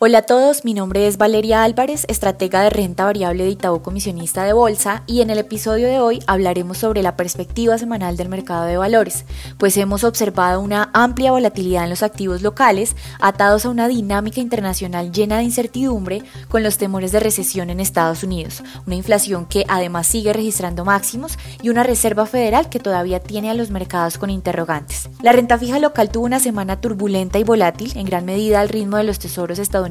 Hola a todos, mi nombre es Valeria Álvarez, estratega de renta variable de Itaú Comisionista de Bolsa y en el episodio de hoy hablaremos sobre la perspectiva semanal del mercado de valores, pues hemos observado una amplia volatilidad en los activos locales atados a una dinámica internacional llena de incertidumbre con los temores de recesión en Estados Unidos, una inflación que además sigue registrando máximos y una Reserva Federal que todavía tiene a los mercados con interrogantes. La renta fija local tuvo una semana turbulenta y volátil, en gran medida al ritmo de los tesoros estadounidenses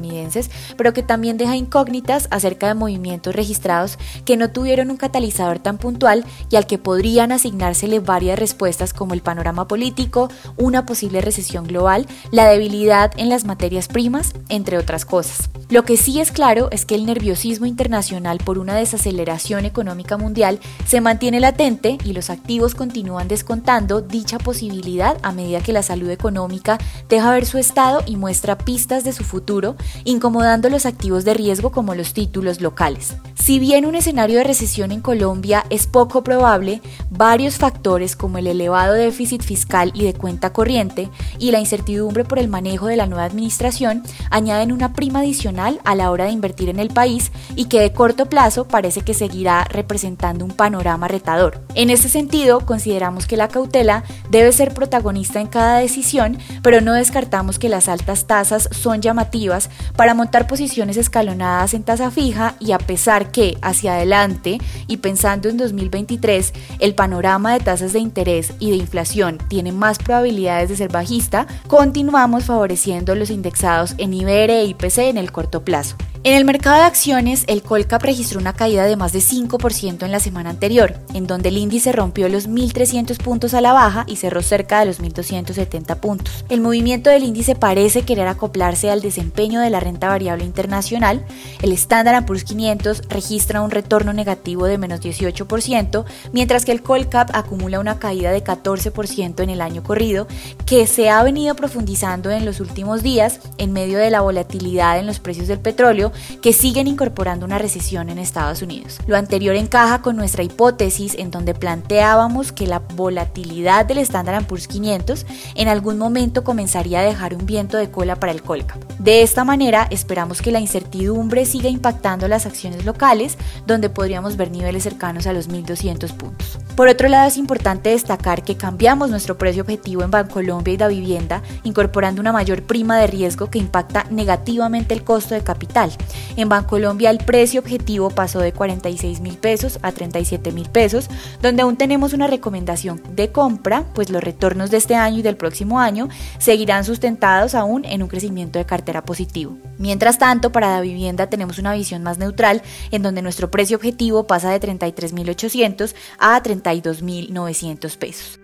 pero que también deja incógnitas acerca de movimientos registrados que no tuvieron un catalizador tan puntual y al que podrían asignársele varias respuestas como el panorama político, una posible recesión global, la debilidad en las materias primas, entre otras cosas. Lo que sí es claro es que el nerviosismo internacional por una desaceleración económica mundial se mantiene latente y los activos continúan descontando dicha posibilidad a medida que la salud económica deja ver su estado y muestra pistas de su futuro, incomodando los activos de riesgo como los títulos locales. Si bien un escenario de recesión en Colombia es poco probable, varios factores como el elevado déficit fiscal y de cuenta corriente y la incertidumbre por el manejo de la nueva administración añaden una prima adicional a la hora de invertir en el país y que de corto plazo parece que seguirá representando un panorama retador. En este sentido, consideramos que la cautela debe ser protagonista en cada decisión, pero no descartamos que las altas tasas son llamativas para montar posiciones escalonadas en tasa fija y a pesar que hacia adelante y pensando en 2023 el panorama de tasas de interés y de inflación tiene más probabilidades de ser bajista, continuamos favoreciendo los indexados en IBR e IPC en el corto plazo. En el mercado de acciones, el Colcap registró una caída de más de 5% en la semana anterior, en donde el índice rompió los 1.300 puntos a la baja y cerró cerca de los 1.270 puntos. El movimiento del índice parece querer acoplarse al desempeño de la renta variable internacional. El Standard Poor's 500 registra un retorno negativo de menos 18%, mientras que el Colcap acumula una caída de 14% en el año corrido, que se ha venido profundizando en los últimos días en medio de la volatilidad en los precios del petróleo que siguen incorporando una recesión en Estados Unidos. Lo anterior encaja con nuestra hipótesis en donde planteábamos que la volatilidad del Standard Poor's 500 en algún momento comenzaría a dejar un viento de cola para el Colcap. De esta manera, esperamos que la incertidumbre siga impactando las acciones locales, donde podríamos ver niveles cercanos a los 1.200 puntos. Por otro lado, es importante destacar que cambiamos nuestro precio objetivo en Bancolombia y Da Vivienda, incorporando una mayor prima de riesgo que impacta negativamente el costo de capital. En Bancolombia el precio objetivo pasó de 46 mil pesos a 37 mil pesos, donde aún tenemos una recomendación de compra, pues los retornos de este año y del próximo año seguirán sustentados aún en un crecimiento de cartera positivo. Mientras tanto, para la vivienda tenemos una visión más neutral, en donde nuestro precio objetivo pasa de 33.800 a 32.900 pesos.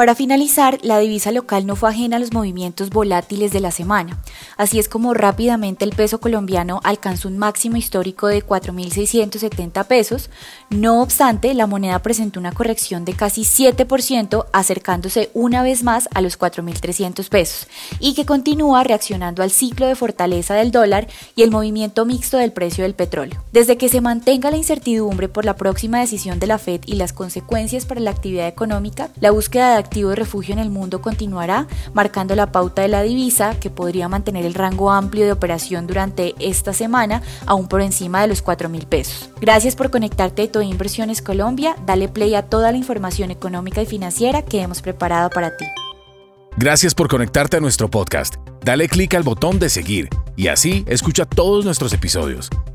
Para finalizar, la divisa local no fue ajena a los movimientos volátiles de la semana. Así es como rápidamente el peso colombiano alcanzó un máximo histórico de 4.670 pesos. No obstante, la moneda presentó una corrección de casi 7%, acercándose una vez más a los 4.300 pesos, y que continúa reaccionando al ciclo de fortaleza del dólar y el movimiento mixto del precio del petróleo. Desde que se mantenga la incertidumbre por la próxima decisión de la Fed y las consecuencias para la actividad económica, la búsqueda de activo de refugio en el mundo continuará, marcando la pauta de la divisa, que podría mantener el rango amplio de operación durante esta semana, aún por encima de los 4 mil pesos. Gracias por conectarte a Todo Inversiones Colombia. Dale play a toda la información económica y financiera que hemos preparado para ti. Gracias por conectarte a nuestro podcast. Dale clic al botón de seguir y así escucha todos nuestros episodios.